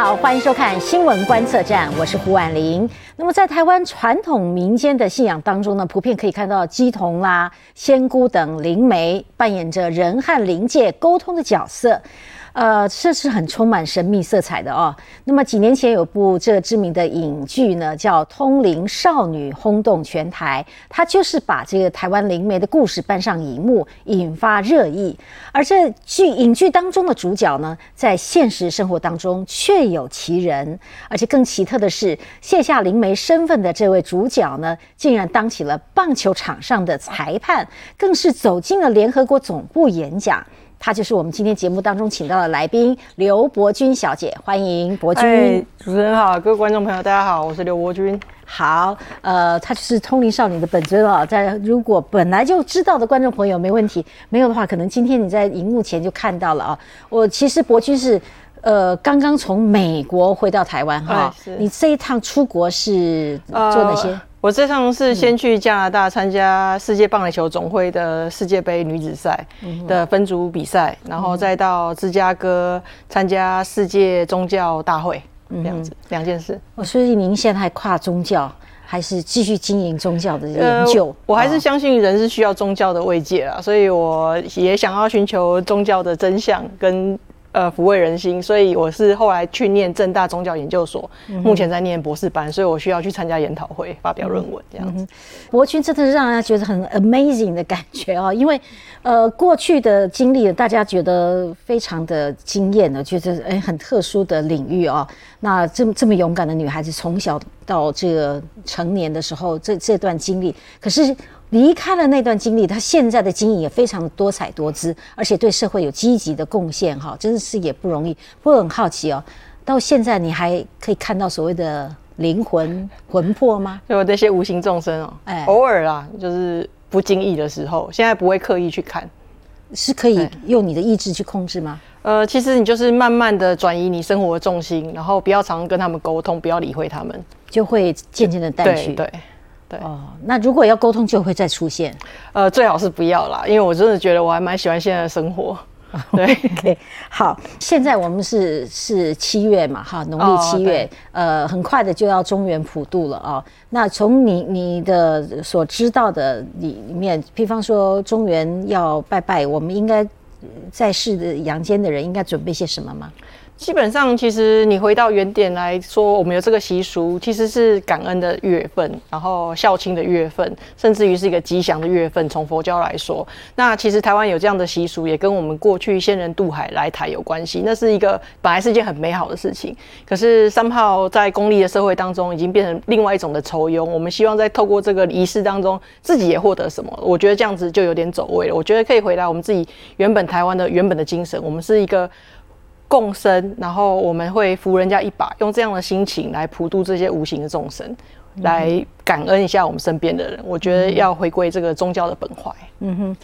好，欢迎收看新闻观测站，我是胡婉玲。那么在台湾传统民间的信仰当中呢，普遍可以看到鸡童啦、仙姑等灵媒扮演着人和灵界沟通的角色。呃，这是很充满神秘色彩的哦。那么几年前有部这个知名的影剧呢，叫《通灵少女》，轰动全台。它就是把这个台湾灵媒的故事搬上荧幕，引发热议。而这剧影剧当中的主角呢，在现实生活当中确有其人。而且更奇特的是，卸下灵媒身份的这位主角呢，竟然当起了棒球场上的裁判，更是走进了联合国总部演讲。她就是我们今天节目当中请到的来宾刘伯君小姐，欢迎伯君。主持人好，各位观众朋友，大家好，我是刘伯君。好，呃，她就是通灵少女的本尊啊。在如果本来就知道的观众朋友没问题，没有的话，可能今天你在荧幕前就看到了啊。我其实伯君是呃刚刚从美国回到台湾哈，你这一趟出国是做哪些？我这趟是先去加拿大参加世界棒垒球总会的世界杯女子赛的分组比赛，然后再到芝加哥参加世界宗教大会这样子两件事。我所以您现在还跨宗教，还是继续经营宗教的研究？我还是相信人是需要宗教的慰藉啊，所以我也想要寻求宗教的真相跟。呃，抚慰人心，所以我是后来去念正大宗教研究所，目前在念博士班，所以我需要去参加研讨会，发表论文这样子。博君真的是让人家觉得很 amazing 的感觉哦，因为呃过去的经历，大家觉得非常的惊艳的，觉得哎很特殊的领域哦。那这么这么勇敢的女孩子，从小到这个成年的时候，这这段经历，可是。离开了那段经历，他现在的经营也非常的多彩多姿，而且对社会有积极的贡献，哈，真的是也不容易。不过很好奇哦，到现在你还可以看到所谓的灵魂魂魄吗？就那些无形众生哦，哎，偶尔啦，就是不经意的时候，现在不会刻意去看，是可以用你的意志去控制吗？呃，其实你就是慢慢的转移你生活的重心，然后不要常跟他们沟通，不要理会他们，就会渐渐的淡去。对。对哦，那如果要沟通，就会再出现。呃，最好是不要啦，因为我真的觉得我还蛮喜欢现在的生活。对好，现在我们是是七月嘛，哈，农历七月，呃，很快的就要中原普渡了啊。那从你你的所知道的里面，比方说中原要拜拜，我们应该在世的阳间的人应该准备些什么吗？基本上，其实你回到原点来说，我们有这个习俗，其实是感恩的月份，然后孝亲的月份，甚至于是一个吉祥的月份。从佛教来说，那其实台湾有这样的习俗，也跟我们过去先人渡海来台有关系。那是一个本来是一件很美好的事情，可是三炮在公立的社会当中，已经变成另外一种的愁庸。我们希望在透过这个仪式当中，自己也获得什么？我觉得这样子就有点走位了。我觉得可以回来我们自己原本台湾的原本的精神，我们是一个。共生，然后我们会扶人家一把，用这样的心情来普度这些无形的众生，来感恩一下我们身边的人。我觉得要回归这个宗教的本怀。嗯哼，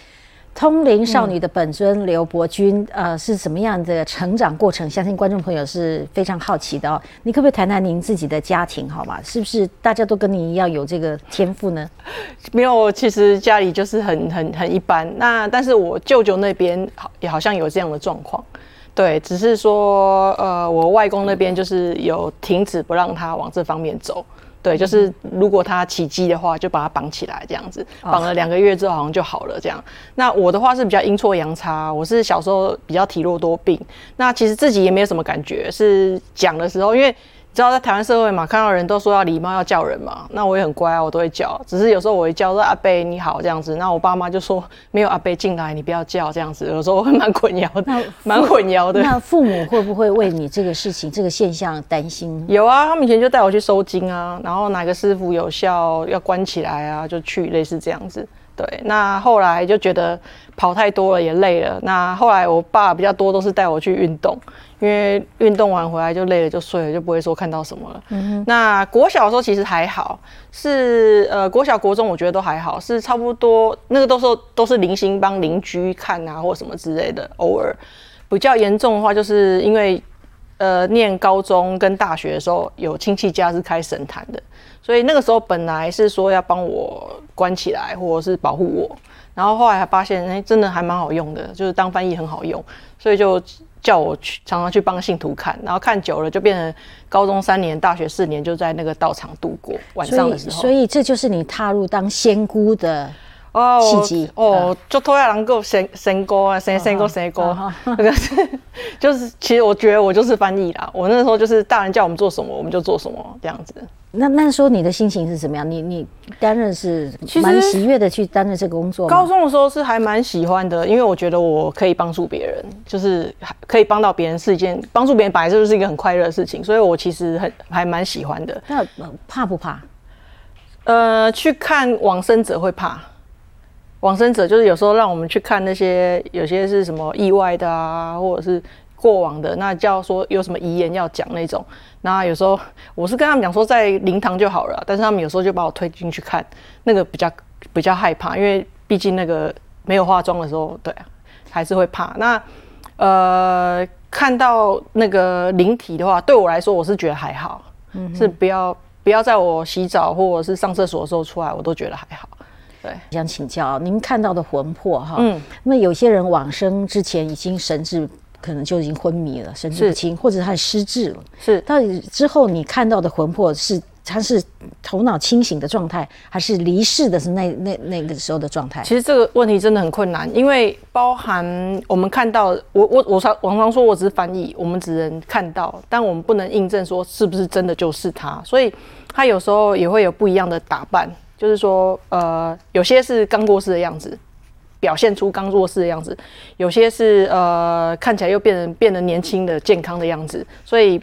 通灵少女的本尊刘伯君，呃，是什么样的成长过程？相信观众朋友是非常好奇的哦。你可不可以谈谈您自己的家庭，好吗？是不是大家都跟你一样有这个天赋呢？没有，其实家里就是很很很一般。那但是我舅舅那边好也好像有这样的状况。对，只是说，呃，我外公那边就是有停止不让他往这方面走。对，就是如果他起鸡的话，就把他绑起来这样子，绑了两个月之后好像就好了这样。那我的话是比较阴错阳差，我是小时候比较体弱多病，那其实自己也没有什么感觉，是讲的时候因为。知道在台湾社会嘛，看到人都说要礼貌要叫人嘛，那我也很乖啊，我都会叫。只是有时候我会叫说阿贝你好这样子，那我爸妈就说没有阿贝进来，你不要叫这样子。有时候我会蛮混淆的，蛮混淆的。那父母会不会为你这个事情、这个现象担心？有啊，他们以前就带我去收金啊，然后哪个师傅有效要关起来啊，就去类似这样子。对，那后来就觉得跑太多了也累了。那后来我爸比较多都是带我去运动，因为运动完回来就累了就睡了，就不会说看到什么了。嗯那国小的时候其实还好，是呃国小国中我觉得都还好，是差不多那个都是都是零星帮邻居看啊或什么之类的，偶尔比较严重的话就是因为呃念高中跟大学的时候有亲戚家是开神坛的。所以那个时候本来是说要帮我关起来，或者是保护我，然后后来还发现，哎，真的还蛮好用的，就是当翻译很好用，所以就叫我去常常去帮信徒看，然后看久了就变成高中三年、大学四年就在那个道场度过晚上的时候。所以这就是你踏入当仙姑的。哦，契机哦，就拖下能够生生哥啊，生生哥生哥，那个是就是，其实我觉得我就是翻译啦。我那时候就是大人叫我们做什么，我们就做什么这样子。那那时候你的心情是什么样？你你担任是蛮喜悦的去担任这个工作。高中的时候是还蛮喜欢的，因为我觉得我可以帮助别人，就是可以帮到别人是一件帮助别人本来就是一个很快乐的事情，所以我其实很还蛮喜欢的。那怕不怕？呃，去看往生者会怕。往生者就是有时候让我们去看那些有些是什么意外的啊，或者是过往的，那叫说有什么遗言要讲那种。那有时候我是跟他们讲说在灵堂就好了，但是他们有时候就把我推进去看，那个比较比较害怕，因为毕竟那个没有化妆的时候，对，还是会怕。那呃，看到那个灵体的话，对我来说我是觉得还好，是不要不要在我洗澡或者是上厕所的时候出来，我都觉得还好。对，想请教您看到的魂魄哈，嗯，那么有些人往生之前已经神志可能就已经昏迷了，神志不清，或者他失智了，是。到底之后你看到的魂魄是他是头脑清醒的状态，还是离世的是那那那个时候的状态？其实这个问题真的很困难，因为包含我们看到，我我我常往常说我只是翻译，我们只能看到，但我们不能印证说是不是真的就是他，所以他有时候也会有不一样的打扮。就是说，呃，有些是刚过世的样子，表现出刚过世的样子；有些是呃，看起来又变得变得年轻的、健康的样子，所以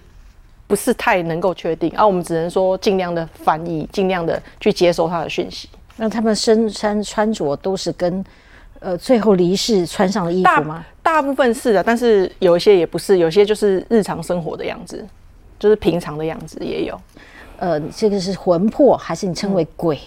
不是太能够确定。而我们只能说尽量的翻译，尽量的去接收他的讯息。那他们身穿穿着都是跟呃最后离世穿上的衣服吗？大部分是的，但是有一些也不是，有些就是日常生活的样子，就是平常的样子也有。呃，这个是魂魄，还是你称为鬼？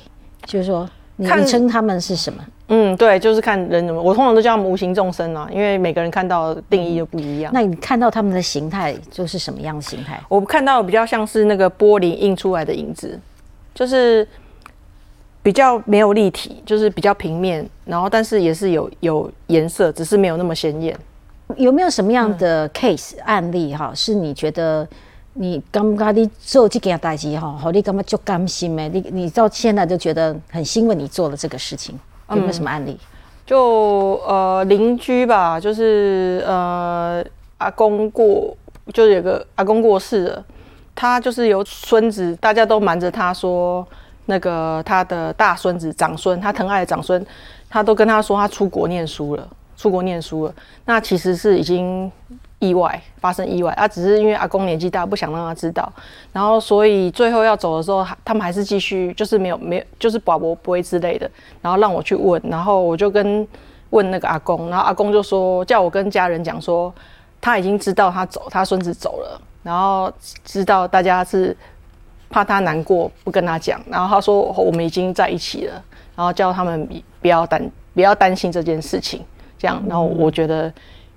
就是说，你称他们是什么？嗯，对，就是看人怎么。我通常都叫他们无形众生啊，因为每个人看到定义又不一样。那你看到他们的形态就是什么样的形态？我看到比较像是那个玻璃印出来的影子，就是比较没有立体，就是比较平面，然后但是也是有有颜色，只是没有那么鲜艳。有没有什么样的 case 案例哈？是你觉得？你感觉你做这件代志哈，好你感觉足甘心的。你你到现在就觉得很欣慰，你做了这个事情，有没有什么案例？就呃邻居吧，就是呃阿公过，就是有个阿公过世了，他就是有孙子，大家都瞒着他说，那个他的大孙子长孙，他疼爱的长孙，他都跟他说他出国念书了，出国念书了，那其实是已经。意外发生意外，啊，只是因为阿公年纪大，不想让他知道，然后所以最后要走的时候，他们还是继续，就是没有没有，就是保不不会之类的，然后让我去问，然后我就跟问那个阿公，然后阿公就说叫我跟家人讲说，他已经知道他走，他孙子走了，然后知道大家是怕他难过，不跟他讲，然后他说我们已经在一起了，然后叫他们不要担不要担心这件事情，这样，然后我觉得。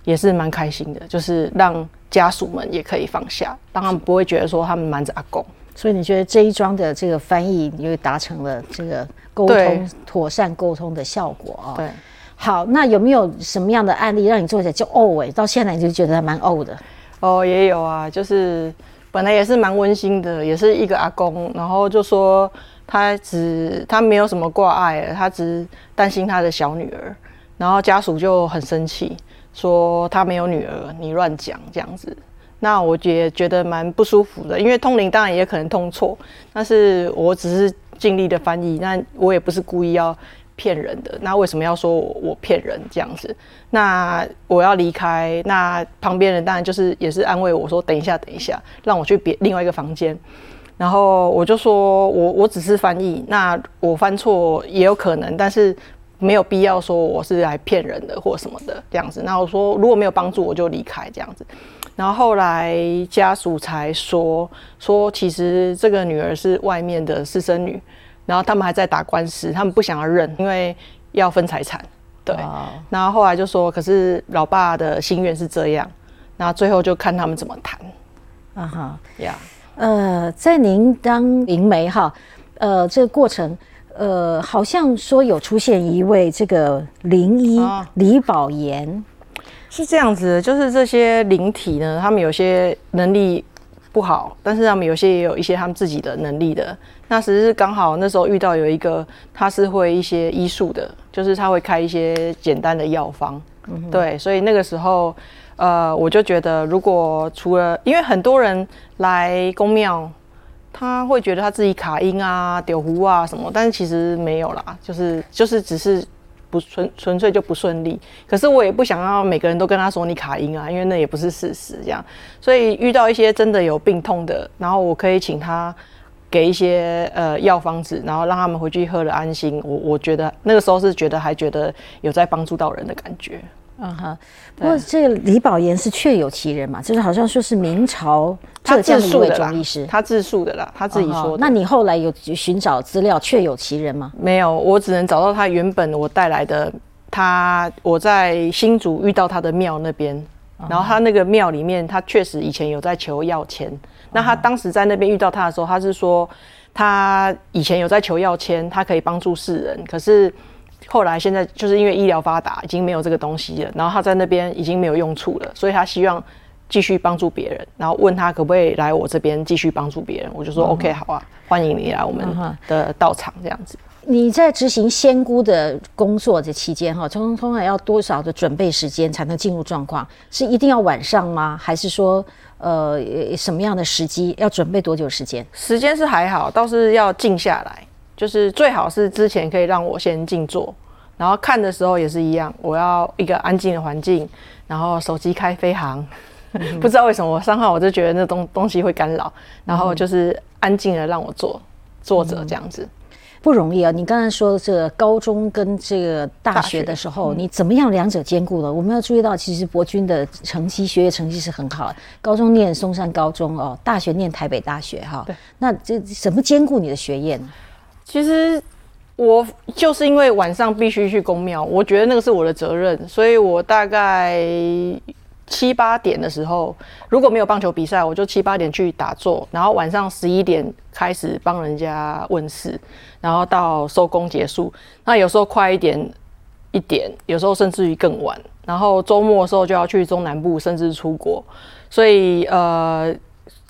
也是蛮开心的，就是让家属们也可以放下，让他们不会觉得说他们瞒着阿公。所以你觉得这一桩的这个翻译，你就达成了这个沟通妥善沟通的效果啊？对。好，那有没有什么样的案例让你做起来就哦哎，到现在你就觉得蛮哦的？哦，也有啊，就是本来也是蛮温馨的，也是一个阿公，然后就说他只他没有什么挂碍，他只担心他的小女儿，然后家属就很生气。说他没有女儿，你乱讲这样子，那我也觉得蛮不舒服的。因为通灵当然也可能通错，但是我只是尽力的翻译，那我也不是故意要骗人的。那为什么要说我我骗人这样子？那我要离开，那旁边人当然就是也是安慰我说等一下等一下，让我去别另外一个房间。然后我就说我我只是翻译，那我翻错也有可能，但是。没有必要说我是来骗人的或什么的这样子。那我说如果没有帮助，我就离开这样子。然后后来家属才说说，其实这个女儿是外面的私生女，然后他们还在打官司，他们不想要认，因为要分财产。对。然后后来就说，可是老爸的心愿是这样，那最后就看他们怎么谈。啊哈呀，呃，在您当灵媒哈，呃，这个过程。呃，好像说有出现一位这个灵医李宝岩，是这样子的，就是这些灵体呢，他们有些能力不好，但是他们有些也有一些他们自己的能力的。那只是刚好那时候遇到有一个，他是会一些医术的，就是他会开一些简单的药方。对，所以那个时候，呃，我就觉得，如果除了因为很多人来公庙，他会觉得他自己卡音啊、丢壶啊什么，但是其实没有啦，就是就是只是不纯纯粹就不顺利。可是我也不想要每个人都跟他说你卡音啊，因为那也不是事实。这样，所以遇到一些真的有病痛的，然后我可以请他给一些呃药方子，然后让他们回去喝了安心。我我觉得那个时候是觉得还觉得有在帮助到人的感觉。嗯哈，不过这个李宝岩是确有其人嘛，就是好像说是明朝浙江的一位中医师，他自述的啦，他自己说。那你后来有寻找资料，确有其人吗？没有，我只能找到他原本我带来的，他我在新竹遇到他的庙那边，然后他那个庙里面，他确实以前有在求药签。那他当时在那边遇到他的时候，他是说他以前有在求药签，他可以帮助世人，可是。后来现在就是因为医疗发达，已经没有这个东西了。然后他在那边已经没有用处了，所以他希望继续帮助别人。然后问他可不可以来我这边继续帮助别人，我就说 OK 好啊，欢迎你来我们的道场这样子。你在执行仙姑的工作这期间哈，通通常要多少的准备时间才能进入状况？是一定要晚上吗？还是说呃什么样的时机要准备多久时间？时间是还好，倒是要静下来。就是最好是之前可以让我先静坐，然后看的时候也是一样，我要一个安静的环境，然后手机开飞行，不知道为什么我上号我就觉得那东东西会干扰，然后就是安静的让我坐坐着这样子，不容易啊！你刚才说这个高中跟这个大学的时候，你怎么样两者兼顾了？我们要注意到，其实博君的成绩学业成绩是很好的，高中念松山高中哦，大学念台北大学哈。对，那这怎么兼顾你的学业呢？其实我就是因为晚上必须去公庙，我觉得那个是我的责任，所以我大概七八点的时候，如果没有棒球比赛，我就七八点去打坐，然后晚上十一点开始帮人家问事，然后到收工结束。那有时候快一点一点，有时候甚至于更晚。然后周末的时候就要去中南部，甚至出国，所以呃。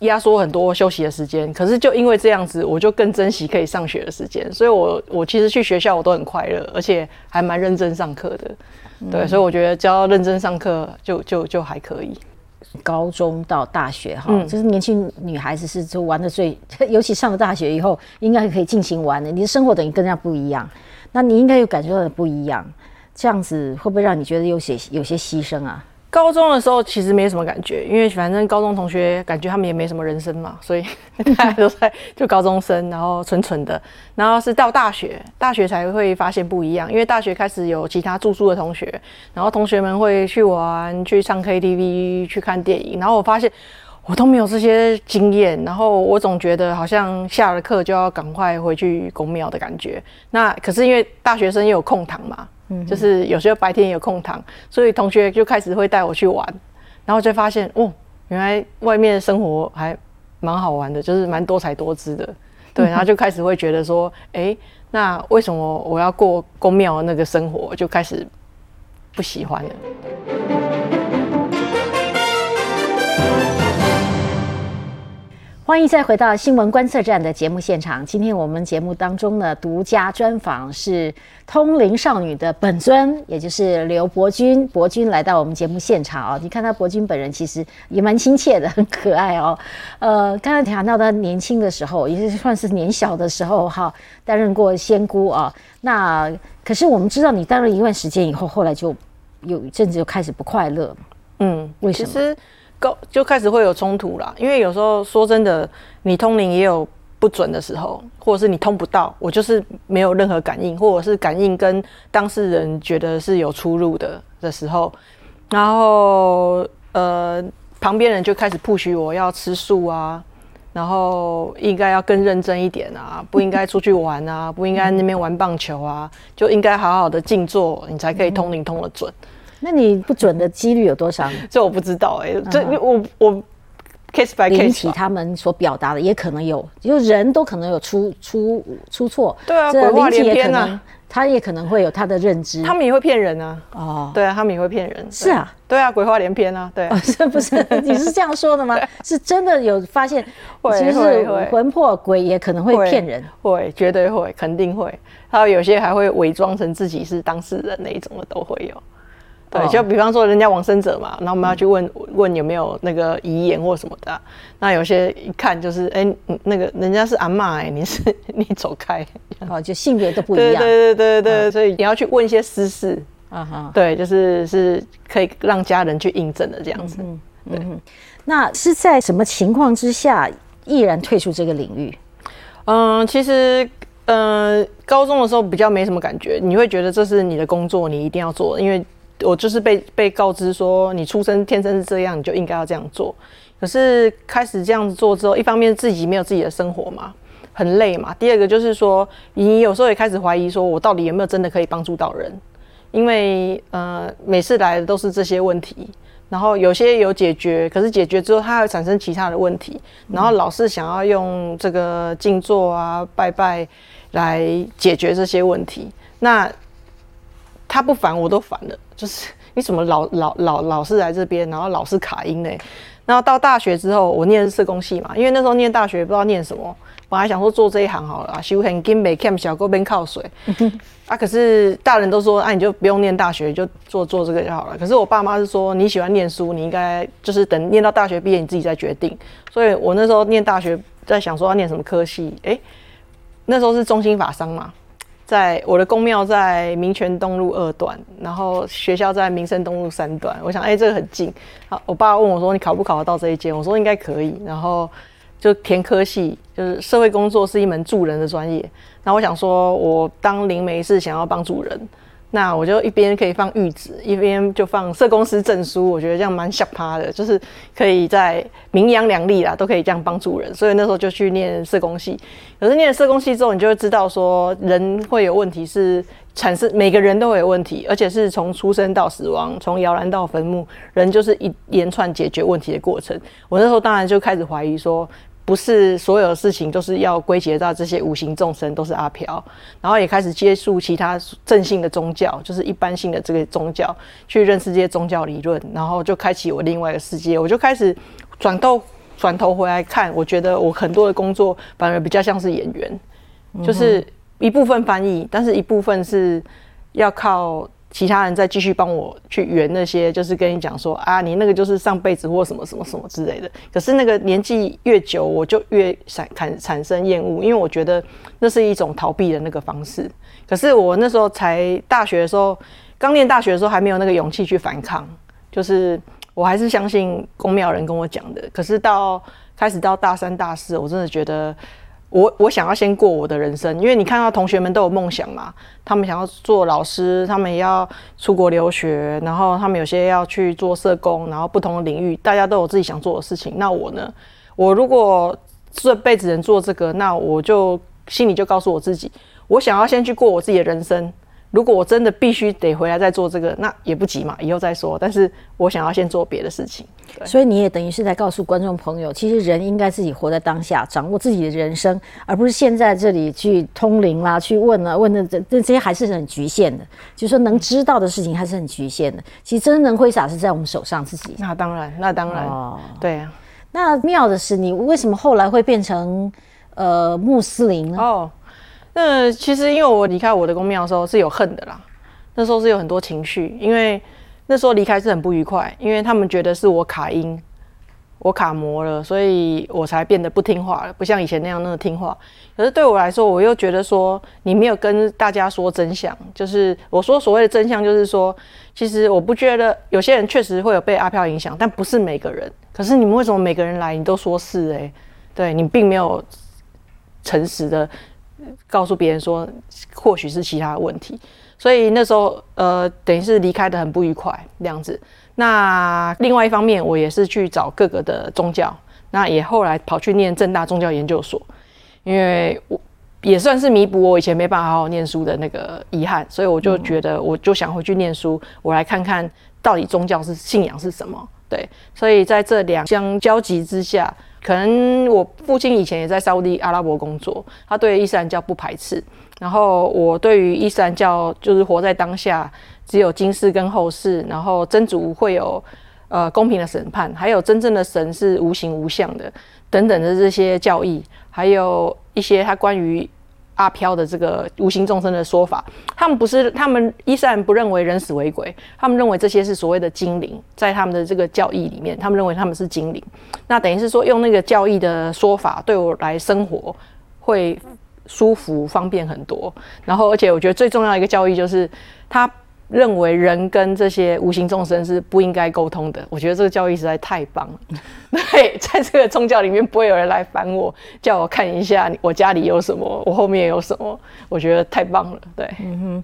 压缩很多休息的时间，可是就因为这样子，我就更珍惜可以上学的时间。所以，我我其实去学校我都很快乐，而且还蛮认真上课的。对，所以我觉得只要认真上课，就就就还可以。高中到大学哈，就是年轻女孩子是就玩的最，尤其上了大学以后，应该可以尽情玩的。你的生活等于跟人家不一样，那你应该有感觉到的不一样。这样子会不会让你觉得有些有些牺牲啊？高中的时候其实没什么感觉，因为反正高中同学感觉他们也没什么人生嘛，所以大家都在就高中生，然后纯纯的。然后是到大学，大学才会发现不一样，因为大学开始有其他住宿的同学，然后同学们会去玩、去唱 KTV、去看电影，然后我发现我都没有这些经验，然后我总觉得好像下了课就要赶快回去公庙的感觉。那可是因为大学生又有空堂嘛。就是有时候白天有空堂，所以同学就开始会带我去玩，然后就发现哦，原来外面的生活还蛮好玩的，就是蛮多才多姿的，对，然后就开始会觉得说，哎，那为什么我要过宫庙那个生活，就开始不喜欢了。欢迎再回到新闻观测站的节目现场。今天我们节目当中呢，独家专访是通灵少女的本尊，也就是刘伯君。伯君来到我们节目现场哦，你看他伯君本人其实也蛮亲切的，很 可爱哦。呃，刚才谈到他年轻的时候，也是算是年小的时候哈，担任过仙姑啊。那可是我们知道，你担任一段时间以后，后来就有一阵子就开始不快乐。嗯，为什么？高就开始会有冲突啦，因为有时候说真的，你通灵也有不准的时候，或者是你通不到，我就是没有任何感应，或者是感应跟当事人觉得是有出入的的时候，然后呃旁边人就开始 push 我要吃素啊，然后应该要更认真一点啊，不应该出去玩啊，不应该那边玩棒球啊，就应该好好的静坐，你才可以通灵通得准。那你不准的几率有多少？这我不知道哎，这我我 case by case。引起他们所表达的也可能有，就人都可能有出出出错。对啊，鬼话连篇啊，他也可能会有他的认知。他们也会骗人啊。哦，对啊，他们也会骗人。是啊，对啊，鬼话连篇啊。对，是不是？你是这样说的吗？是真的有发现？其实魂魄鬼也可能会骗人，会，绝对会，肯定会。还有有些还会伪装成自己是当事人那一种的都会有。对，就比方说人家往生者嘛，然后我们要去问问有没有那个遗言或什么的。那有些一看就是，哎，那个人家是阿妈，哎，你是 你走开，哦，就性别都不一样。对对对对对，所以你要去问一些私事，啊哈，对，就是是可以让家人去印证的这样子。嗯嗯，那是在什么情况之下毅然退出这个领域？嗯，其实，嗯，高中的时候比较没什么感觉，你会觉得这是你的工作，你一定要做，因为。我就是被被告知说，你出生天生是这样，你就应该要这样做。可是开始这样子做之后，一方面自己没有自己的生活嘛，很累嘛。第二个就是说，你有时候也开始怀疑，说我到底有没有真的可以帮助到人？因为呃，每次来的都是这些问题，然后有些有解决，可是解决之后它会产生其他的问题，然后老是想要用这个静坐啊、拜拜来解决这些问题，那。他不烦我都烦了，就是你怎么老老老老是来这边，然后老是卡音呢？然后到大学之后，我念的是社工系嘛，因为那时候念大学不知道念什么，本来想说做这一行好了，修很金美 cam 小沟边靠水啊。可是大人都说，啊你就不用念大学，就做做这个就好了。可是我爸妈是说，你喜欢念书，你应该就是等念到大学毕业你自己再决定。所以我那时候念大学在想说要念什么科系，哎，那时候是中心法商嘛。在我的公庙在民权东路二段，然后学校在民生东路三段。我想，哎，这个很近。好，我爸问我说：“你考不考得到这一间？”我说：“应该可以。”然后就填科系，就是社会工作是一门助人的专业。那我想说，我当灵媒是想要帮助人。那我就一边可以放玉子，一边就放社公司证书，我觉得这样蛮吓趴的，就是可以在名扬两利啦，都可以这样帮助人。所以那时候就去念社工系。可是念了社工系之后，你就会知道说，人会有问题是产生，每个人都会有问题，而且是从出生到死亡，从摇篮到坟墓，人就是一连串解决问题的过程。我那时候当然就开始怀疑说。不是所有的事情都是要归结到这些五行众生都是阿飘，然后也开始接触其他正性的宗教，就是一般性的这个宗教，去认识这些宗教理论，然后就开启我另外一个世界。我就开始转头转头回来看，我觉得我很多的工作反而比较像是演员，就是一部分翻译，但是一部分是要靠。其他人再继续帮我去圆那些，就是跟你讲说啊，你那个就是上辈子或什么什么什么之类的。可是那个年纪越久，我就越产产产生厌恶，因为我觉得那是一种逃避的那个方式。可是我那时候才大学的时候，刚念大学的时候还没有那个勇气去反抗，就是我还是相信公庙人跟我讲的。可是到开始到大三大四，我真的觉得。我我想要先过我的人生，因为你看到同学们都有梦想嘛，他们想要做老师，他们也要出国留学，然后他们有些要去做社工，然后不同的领域，大家都有自己想做的事情。那我呢？我如果这辈子能做这个，那我就心里就告诉我自己，我想要先去过我自己的人生。如果我真的必须得回来再做这个，那也不急嘛，以后再说。但是我想要先做别的事情。所以你也等于是在告诉观众朋友，其实人应该自己活在当下，掌握自己的人生，而不是现在这里去通灵啦、去问啊、问的这这这些还是很局限的。就是说能知道的事情还是很局限的。其实真能挥洒是在我们手上自己。那当然，那当然，哦，对啊。那妙的是，你为什么后来会变成呃穆斯林呢？哦。那其实，因为我离开我的公庙的时候是有恨的啦，那时候是有很多情绪，因为那时候离开是很不愉快，因为他们觉得是我卡音，我卡魔了，所以我才变得不听话了，不像以前那样那么听话。可是对我来说，我又觉得说你没有跟大家说真相，就是我说所谓的真相，就是说其实我不觉得有些人确实会有被阿飘影响，但不是每个人。可是你们为什么每个人来你都说是诶？对你并没有诚实的。告诉别人说，或许是其他问题，所以那时候呃，等于是离开的很不愉快这样子。那另外一方面，我也是去找各个的宗教，那也后来跑去念正大宗教研究所，因为我也算是弥补我以前没办法好好念书的那个遗憾，所以我就觉得我就想回去念书，我来看看到底宗教是信仰是什么。对，所以在这两相交集之下。可能我父亲以前也在沙地阿拉伯工作，他对伊斯兰教不排斥。然后我对于伊斯兰教就是活在当下，只有今世跟后世，然后真主会有呃公平的审判，还有真正的神是无形无相的等等的这些教义，还有一些他关于。阿飘的这个无形众生的说法，他们不是他们伊斯兰不认为人死为鬼，他们认为这些是所谓的精灵，在他们的这个教义里面，他们认为他们是精灵。那等于是说用那个教义的说法对我来生活会舒服方便很多。然后而且我觉得最重要一个教义就是他。认为人跟这些无形众生是不应该沟通的，我觉得这个教育实在太棒了。对，在这个宗教里面，不会有人来烦我，叫我看一下我家里有什么，我后面有什么，我觉得太棒了。对，嗯哼，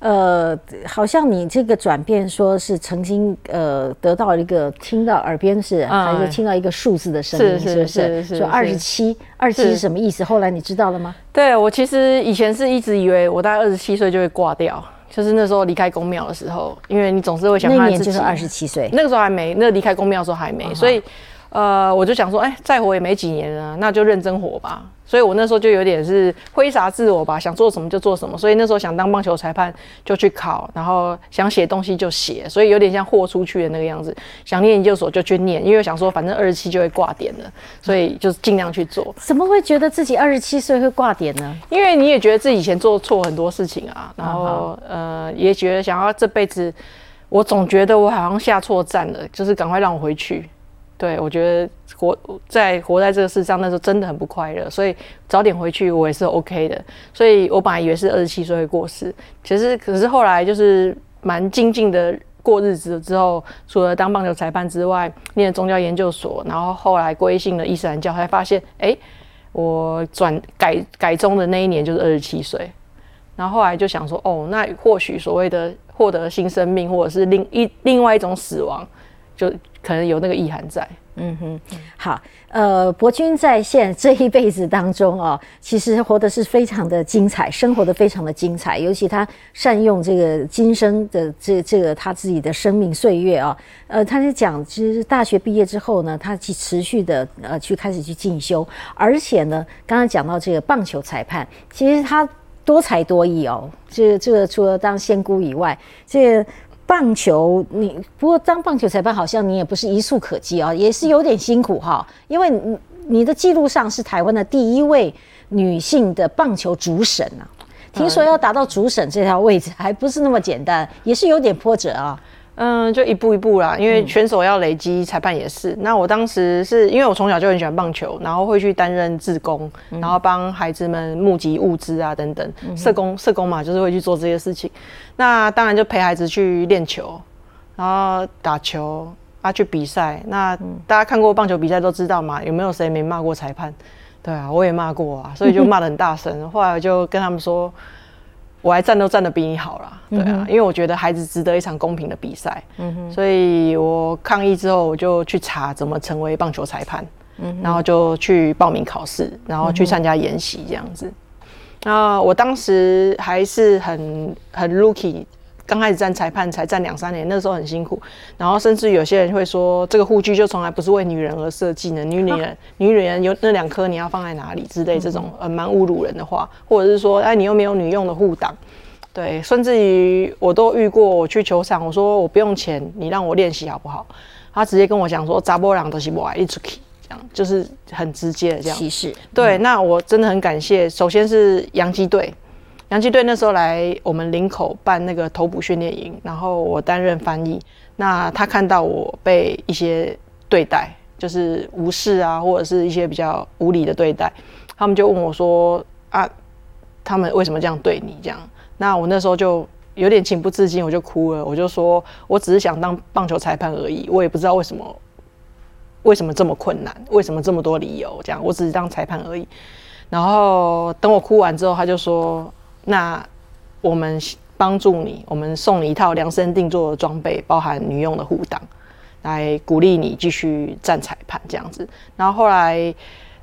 呃，好像你这个转变，说是曾经呃得到一个听到耳边是，还是听到一个数字的声音，是不是？说二十七，二十七是什么意思？后来你知道了吗？对我其实以前是一直以为我大概二十七岁就会挂掉。就是那时候离开公庙的时候，因为你总是会想，那年就是二十七岁，那个时候还没，那离开公庙的时候还没，所以。呃，我就想说，哎，再活也没几年了，那就认真活吧。所以我那时候就有点是挥洒自我吧，想做什么就做什么。所以那时候想当棒球裁判就去考，然后想写东西就写，所以有点像豁出去的那个样子。想念研究所就去念，因为想说反正二十七就会挂点了，所以就尽量去做。怎么会觉得自己二十七岁会挂点呢？因为你也觉得自己以前做错很多事情啊，然后呃也觉得想要这辈子，我总觉得我好像下错站了，就是赶快让我回去。对，我觉得活在活在这个世上，那时候真的很不快乐，所以早点回去我也是 OK 的。所以我本来以为是二十七岁会过世，其实可是后来就是蛮静静的过日子之后，除了当棒球裁判之外，念宗教研究所，然后后来归信了伊斯兰教，才发现，哎，我转改改宗的那一年就是二十七岁。然后后来就想说，哦，那或许所谓的获得新生命，或者是另一另外一种死亡，就。可能有那个意涵在，嗯哼，好，呃，博君在现这一辈子当中哦，其实活的是非常的精彩，生活的非常的精彩，尤其他善用这个今生的这这个他自己的生命岁月啊，呃，他是讲，其实大学毕业之后呢，他去持续的呃去开始去进修，而且呢，刚刚讲到这个棒球裁判，其实他多才多艺哦，这这个除了当仙姑以外，这个。棒球，你不过当棒球裁判好像你也不是一触可及啊，也是有点辛苦哈。因为你你的记录上是台湾的第一位女性的棒球主审啊，听说要达到主审这条位置还不是那么简单，也是有点波折啊。嗯，就一步一步啦，因为选手要累积，裁判也是。那我当时是因为我从小就很喜欢棒球，然后会去担任志工，然后帮孩子们募集物资啊等等，社工社工嘛，就是会去做这些事情。那当然就陪孩子去练球，然后打球啊，去比赛。那大家看过棒球比赛都知道嘛，有没有谁没骂过裁判？对啊，我也骂过啊，所以就骂的很大声。后来我就跟他们说。我还站都站得比你好啦，对啊，因为我觉得孩子值得一场公平的比赛，所以我抗议之后，我就去查怎么成为棒球裁判，然后就去报名考试，然后去参加研习这样子。那我当时还是很很 rookie。刚开始站裁判才站两三年，那时候很辛苦，然后甚至有些人会说，这个护具就从来不是为女人而设计的，女女人 女女人有那两颗，你要放在哪里之类这种呃蛮侮辱人的话，或者是说，哎，你又没有女用的护挡，对，甚至于我都遇过，我去球场，我说我不用钱，你让我练习好不好？他直接跟我讲说，扎波朗都是不爱一出去，这样就是很直接的这样歧视。对，那我真的很感谢，首先是洋基队。洋基队那时候来我们林口办那个头捕训练营，然后我担任翻译。那他看到我被一些对待，就是无视啊，或者是一些比较无理的对待，他们就问我说：“啊，他们为什么这样对你？”这样，那我那时候就有点情不自禁，我就哭了。我就说：“我只是想当棒球裁判而已，我也不知道为什么，为什么这么困难，为什么这么多理由？这样，我只是当裁判而已。”然后等我哭完之后，他就说。那我们帮助你，我们送你一套量身定做的装备，包含女用的护挡，来鼓励你继续站裁判这样子。然后后来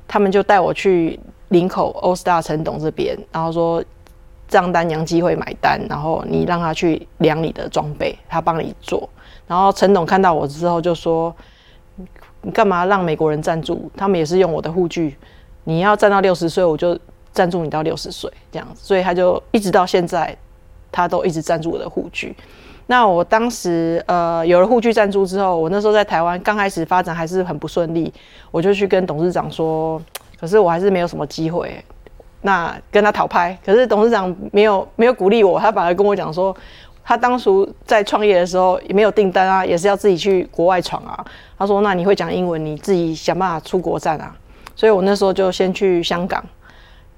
他们就带我去林口欧 star 陈董这边，然后说账单杨基会买单，然后你让他去量你的装备，他帮你做。然后陈董看到我之后就说：“你干嘛让美国人赞助？他们也是用我的护具，你要站到六十岁，我就赞助你到六十岁这样。所以他就一直到现在，他都一直赞助我的护具。那我当时呃有了护具赞助之后，我那时候在台湾刚开始发展还是很不顺利，我就去跟董事长说，可是我还是没有什么机会。那跟他讨拍，可是董事长没有没有鼓励我，他反而跟我讲说，他当初在创业的时候也没有订单啊，也是要自己去国外闯啊。他说，那你会讲英文，你自己想办法出国站啊。所以我那时候就先去香港，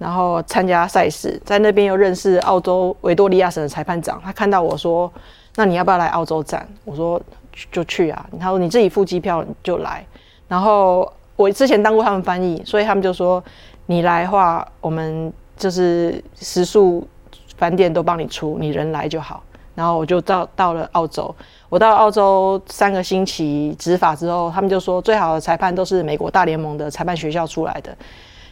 然后参加赛事，在那边又认识澳洲维多利亚省的裁判长，他看到我说。那你要不要来澳洲站？我说就去啊。他说你自己付机票就来。然后我之前当过他们翻译，所以他们就说你来的话，我们就是食宿、饭店都帮你出，你人来就好。然后我就到到了澳洲。我到澳洲三个星期执法之后，他们就说最好的裁判都是美国大联盟的裁判学校出来的，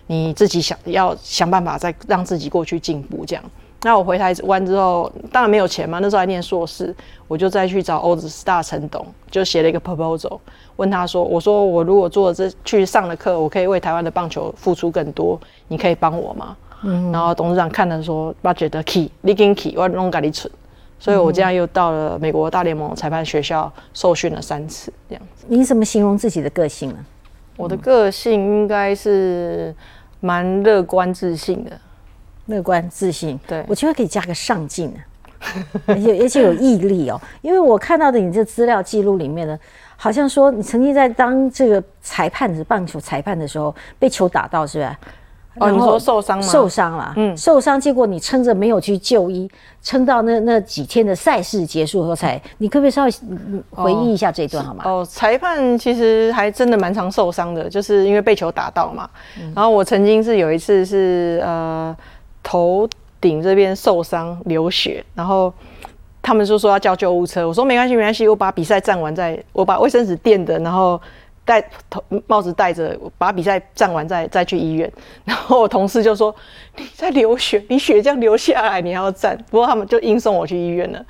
你自己想要想办法再让自己过去进步这样。那我回台湾之后，当然没有钱嘛。那时候还念硕士，我就再去找欧子大陈董，就写了一个 proposal，问他说：“我说我如果做这去上了课，我可以为台湾的棒球付出更多，你可以帮我吗？”嗯，然后董事长看了说：“budget key，你给 key，我弄给你存。”所以，我这样又到了美国大联盟裁判学校受训了三次，这样子。你怎么形容自己的个性呢？我的个性应该是蛮乐观自信的。乐观自信，对我觉得可以加个上进啊，而且而且有毅力哦。因为我看到的你这资料记录里面呢，好像说你曾经在当这个裁判的棒球裁判的时候被球打到，是不是？哦，你说受伤吗？受伤了，嗯，受伤，结果你撑着没有去就医，撑到那那几天的赛事结束后才，你可不可以稍微回忆一下这一段好吗？哦，裁判其实还真的蛮常受伤的，就是因为被球打到嘛。然后我曾经是有一次是呃。头顶这边受伤流血，然后他们就说要叫救护车。我说没关系，没关系，我把比赛站完再，我把卫生纸垫的，然后戴头帽子戴着，把比赛站完再再去医院。然后我同事就说你在流血，你血这样流下来，你要站。不过他们就硬送我去医院了。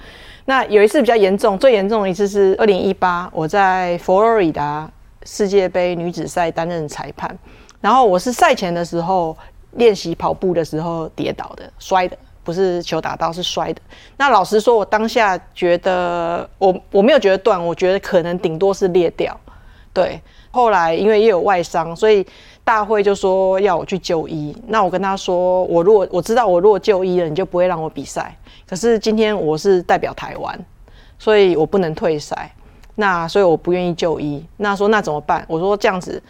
那有一次比较严重，最严重的一次是二零一八，我在佛罗里达世界杯女子赛担任裁判，然后我是赛前的时候。练习跑步的时候跌倒的，摔的，不是球打到，是摔的。那老实说，我当下觉得我我没有觉得断，我觉得可能顶多是裂掉。对，后来因为也有外伤，所以大会就说要我去就医。那我跟他说，我如果我知道我如果就医了，你就不会让我比赛。可是今天我是代表台湾，所以我不能退赛。那所以我不愿意就医。那说那怎么办？我说这样子。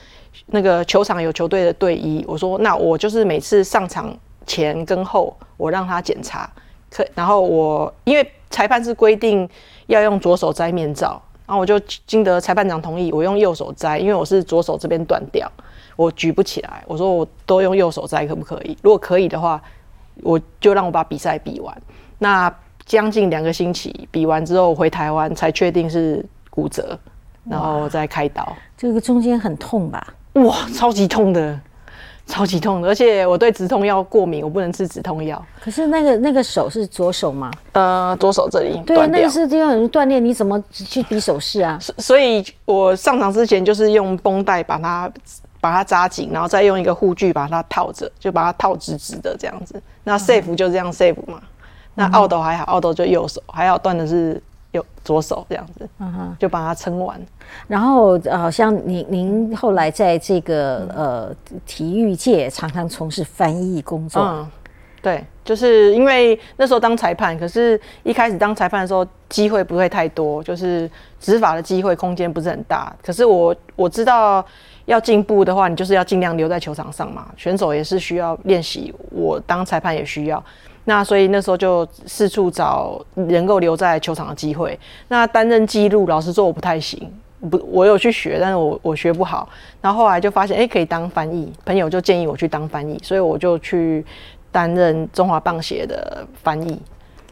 那个球场有球队的队医，我说那我就是每次上场前跟后，我让他检查，可然后我因为裁判是规定要用左手摘面罩，然后我就经得裁判长同意，我用右手摘，因为我是左手这边断掉，我举不起来，我说我都用右手摘可不可以？如果可以的话，我就让我把比赛比完。那将近两个星期比完之后回台湾才确定是骨折，然后再开刀。这个中间很痛吧？哇，超级痛的，超级痛的，而且我对止痛药过敏，我不能吃止痛药。可是那个那个手是左手吗？呃，左手这里。对啊，那个是这样锻炼，你怎么去比手势啊？所以，我上场之前就是用绷带把它把它扎紧，然后再用一个护具把它套着，就把它套直直的这样子。那 safe 就这样 safe 嘛。那奥斗还好，奥斗就右手，还好断的是。右左手这样子，嗯哼，就把它撑完。然后，好像您您后来在这个呃体育界常常从事翻译工作。嗯，对，就是因为那时候当裁判，可是一开始当裁判的时候机会不会太多，就是执法的机会空间不是很大。可是我我知道要进步的话，你就是要尽量留在球场上嘛。选手也是需要练习，我当裁判也需要。那所以那时候就四处找能够留在球场的机会。那担任记录，老实说我不太行，不，我有去学，但是我我学不好。然后后来就发现，哎，可以当翻译，朋友就建议我去当翻译，所以我就去担任中华棒协的翻译。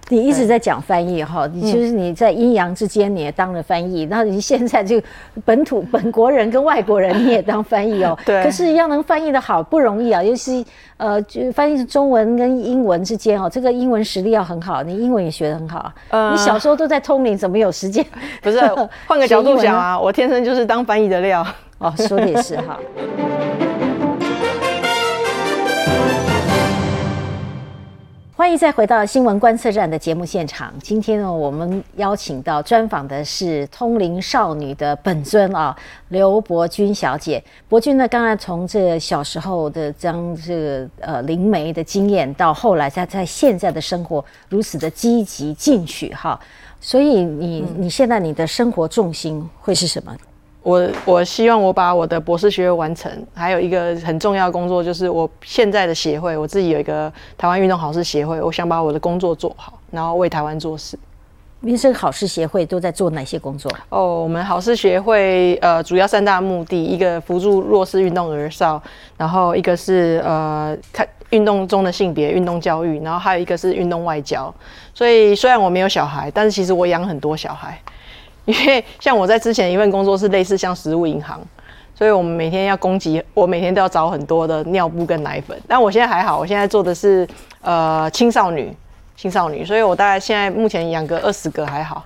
你一直在讲翻译哈，你其实你在阴阳之间你也当了翻译，那你现在就本土本国人跟外国人你也当翻译哦。对。可是要能翻译的好不容易啊，尤其呃，就翻译中文跟英文之间哦，这个英文实力要很好，你英文也学得很好。呃。你小时候都在通灵，怎么有时间？不是，换个角度讲啊，我天生就是当翻译的料。哦，说的也是哈。欢迎再回到新闻观测站的节目现场。今天呢，我们邀请到专访的是通灵少女的本尊啊，刘伯君小姐。伯君呢，刚才从这小时候的这样这个呃灵媒的经验，到后来在在现在的生活如此的积极进取哈，所以你你现在你的生活重心会是什么？我我希望我把我的博士学位完成，还有一个很重要的工作就是我现在的协会，我自己有一个台湾运动好事协会，我想把我的工作做好，然后为台湾做事。民生好事协会都在做哪些工作？哦，我们好事协会呃主要三大目的，一个辅助弱势运动儿少，然后一个是呃看运动中的性别运动教育，然后还有一个是运动外交。所以虽然我没有小孩，但是其实我养很多小孩。因为像我在之前一份工作是类似像食物银行，所以我们每天要供给，我每天都要找很多的尿布跟奶粉。但我现在还好，我现在做的是呃青少女，青少女，所以我大概现在目前养个二十个还好。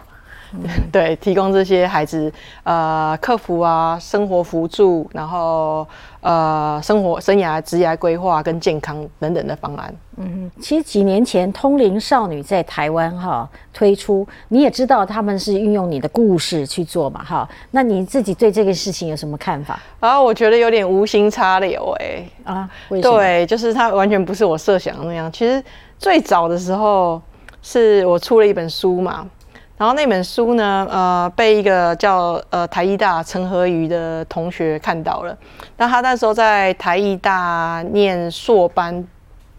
对，提供这些孩子呃客服啊，生活辅助，然后呃生活生涯职业规划跟健康等等的方案。嗯，其实几年前通灵少女在台湾哈推出，你也知道他们是运用你的故事去做嘛哈。那你自己对这个事情有什么看法？啊，我觉得有点无心插柳哎啊，对，就是它完全不是我设想的那样。其实最早的时候是我出了一本书嘛。然后那本书呢，呃，被一个叫呃台艺大陈和瑜的同学看到了。那他那时候在台艺大念硕班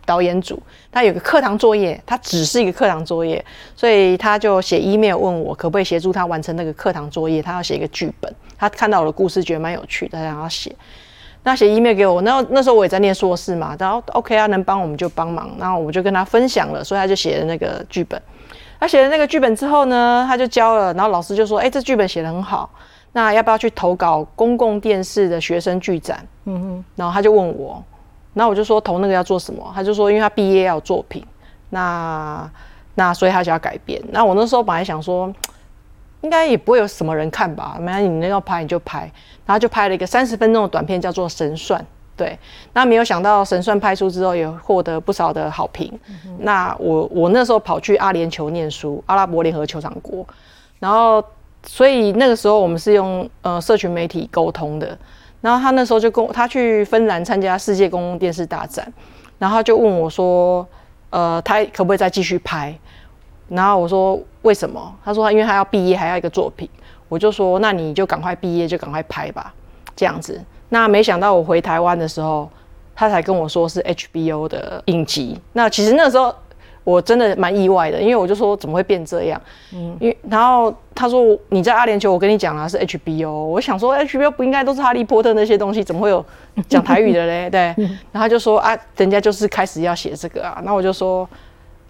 导演组，他有个课堂作业，他只是一个课堂作业，所以他就写 email 问我可不可以协助他完成那个课堂作业。他要写一个剧本，他看到我的故事觉得蛮有趣的，他想要写。那写 email 给我，那那时候我也在念硕士嘛，然后 OK 啊，能帮我们就帮忙。然后我就跟他分享了，所以他就写了那个剧本。他写了那个剧本之后呢，他就交了，然后老师就说：“哎，这剧本写得很好，那要不要去投稿公共电视的学生剧展？”嗯哼，然后他就问我，然后我就说投那个要做什么？他就说，因为他毕业要作品，那那所以他就要改编。那我那时候本来想说，应该也不会有什么人看吧，没关系，你那要拍你就拍，然后就拍了一个三十分钟的短片，叫做《神算》。对，那没有想到神算拍出之后也获得不少的好评。那我我那时候跑去阿联酋念书，阿拉伯联合球场国，然后所以那个时候我们是用呃社群媒体沟通的。然后他那时候就跟他去芬兰参加世界公共电视大战，然后他就问我说，呃，他可不可以再继续拍？然后我说为什么？他说因为他要毕业还要一个作品。我就说那你就赶快毕业就赶快拍吧，这样子。那没想到我回台湾的时候，他才跟我说是 HBO 的影集。那其实那时候我真的蛮意外的，因为我就说怎么会变这样？嗯，因为然后他说你在阿联酋，我跟你讲啊是 HBO。我想说 HBO 不应该都是哈利波特那些东西，怎么会有讲台语的嘞？对，然后他就说啊，人家就是开始要写这个啊。那我就说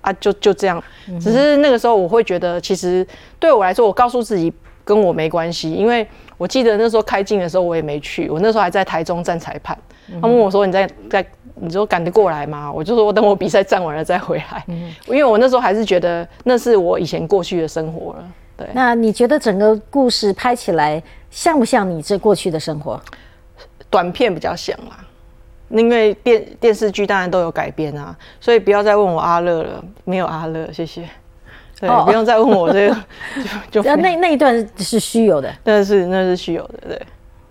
啊，就就这样。只是那个时候我会觉得，其实对我来说，我告诉自己跟我没关系，因为。我记得那时候开镜的时候，我也没去。我那时候还在台中站裁判。他问我说：“你在在，你说赶得过来吗？”我就说：“我等我比赛站完了再回来。”因为我那时候还是觉得那是我以前过去的生活了。对。那你觉得整个故事拍起来像不像你这过去的生活？短片比较像啦，因为电电视剧当然都有改编啊，所以不要再问我阿乐了，没有阿乐，谢谢。对，不用再问我这个，就就那那一段是虚有的，那是那是虚有的，对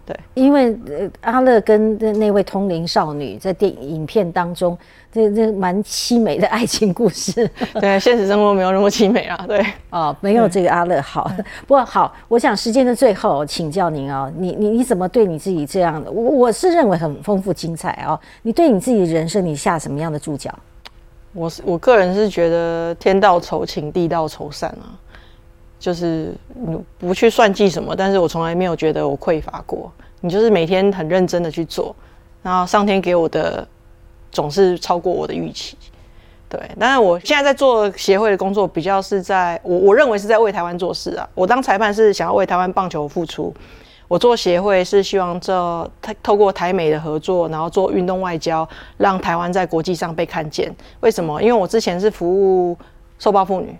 对。因为呃阿乐跟那位通灵少女在电影片当中，这这蛮凄美的爱情故事。对，现实生活没有那么凄美啊。对，哦，没有这个阿乐好。不过好，我想时间的最后，请教您哦，你你你怎么对你自己这样的？我我是认为很丰富精彩哦。你对你自己的人生，你下什么样的注脚？我是我个人是觉得天道酬勤，地道酬善啊，就是你不去算计什么，但是我从来没有觉得我匮乏过。你就是每天很认真的去做，然后上天给我的总是超过我的预期。对，但是我现在在做协会的工作，比较是在我我认为是在为台湾做事啊。我当裁判是想要为台湾棒球付出。我做协会是希望这透透过台美的合作，然后做运动外交，让台湾在国际上被看见。为什么？因为我之前是服务受暴妇女，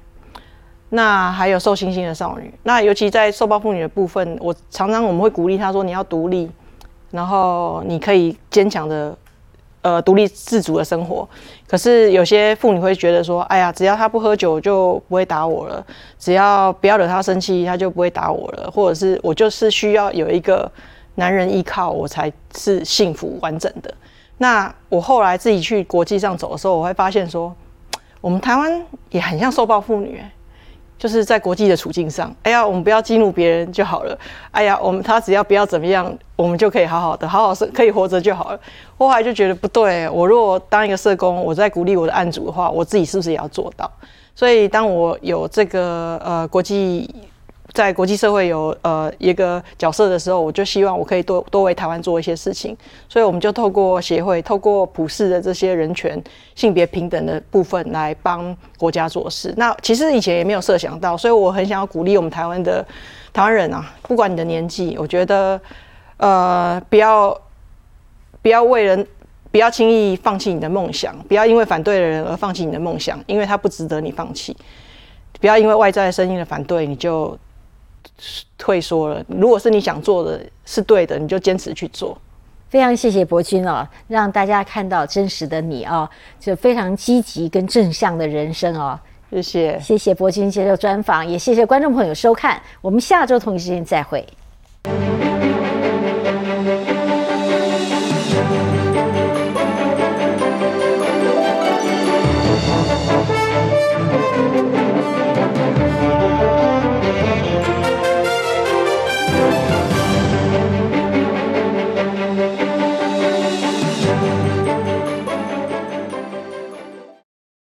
那还有受星星的少女。那尤其在受暴妇女的部分，我常常我们会鼓励她说：“你要独立，然后你可以坚强的。呃，独立自主的生活，可是有些妇女会觉得说，哎呀，只要他不喝酒就不会打我了，只要不要惹他生气，他就不会打我了，或者是我就是需要有一个男人依靠，我才是幸福完整的。那我后来自己去国际上走的时候，我会发现说，我们台湾也很像受暴妇女。就是在国际的处境上，哎呀，我们不要激怒别人就好了。哎呀，我们他只要不要怎么样，我们就可以好好的，好好生可以活着就好了。后来就觉得不对，我如果当一个社工，我在鼓励我的案主的话，我自己是不是也要做到？所以当我有这个呃国际。在国际社会有呃一个角色的时候，我就希望我可以多多为台湾做一些事情，所以我们就透过协会，透过普世的这些人权、性别平等的部分来帮国家做事。那其实以前也没有设想到，所以我很想要鼓励我们台湾的台湾人啊，不管你的年纪，我觉得呃不要不要为人不要轻易放弃你的梦想，不要因为反对的人而放弃你的梦想，因为他不值得你放弃。不要因为外在声音的反对你就。退缩了。如果是你想做的是对的，你就坚持去做。非常谢谢博君哦，让大家看到真实的你哦，就非常积极跟正向的人生哦。谢谢，谢谢博君接受专访，也谢谢观众朋友收看。我们下周同一时间再会。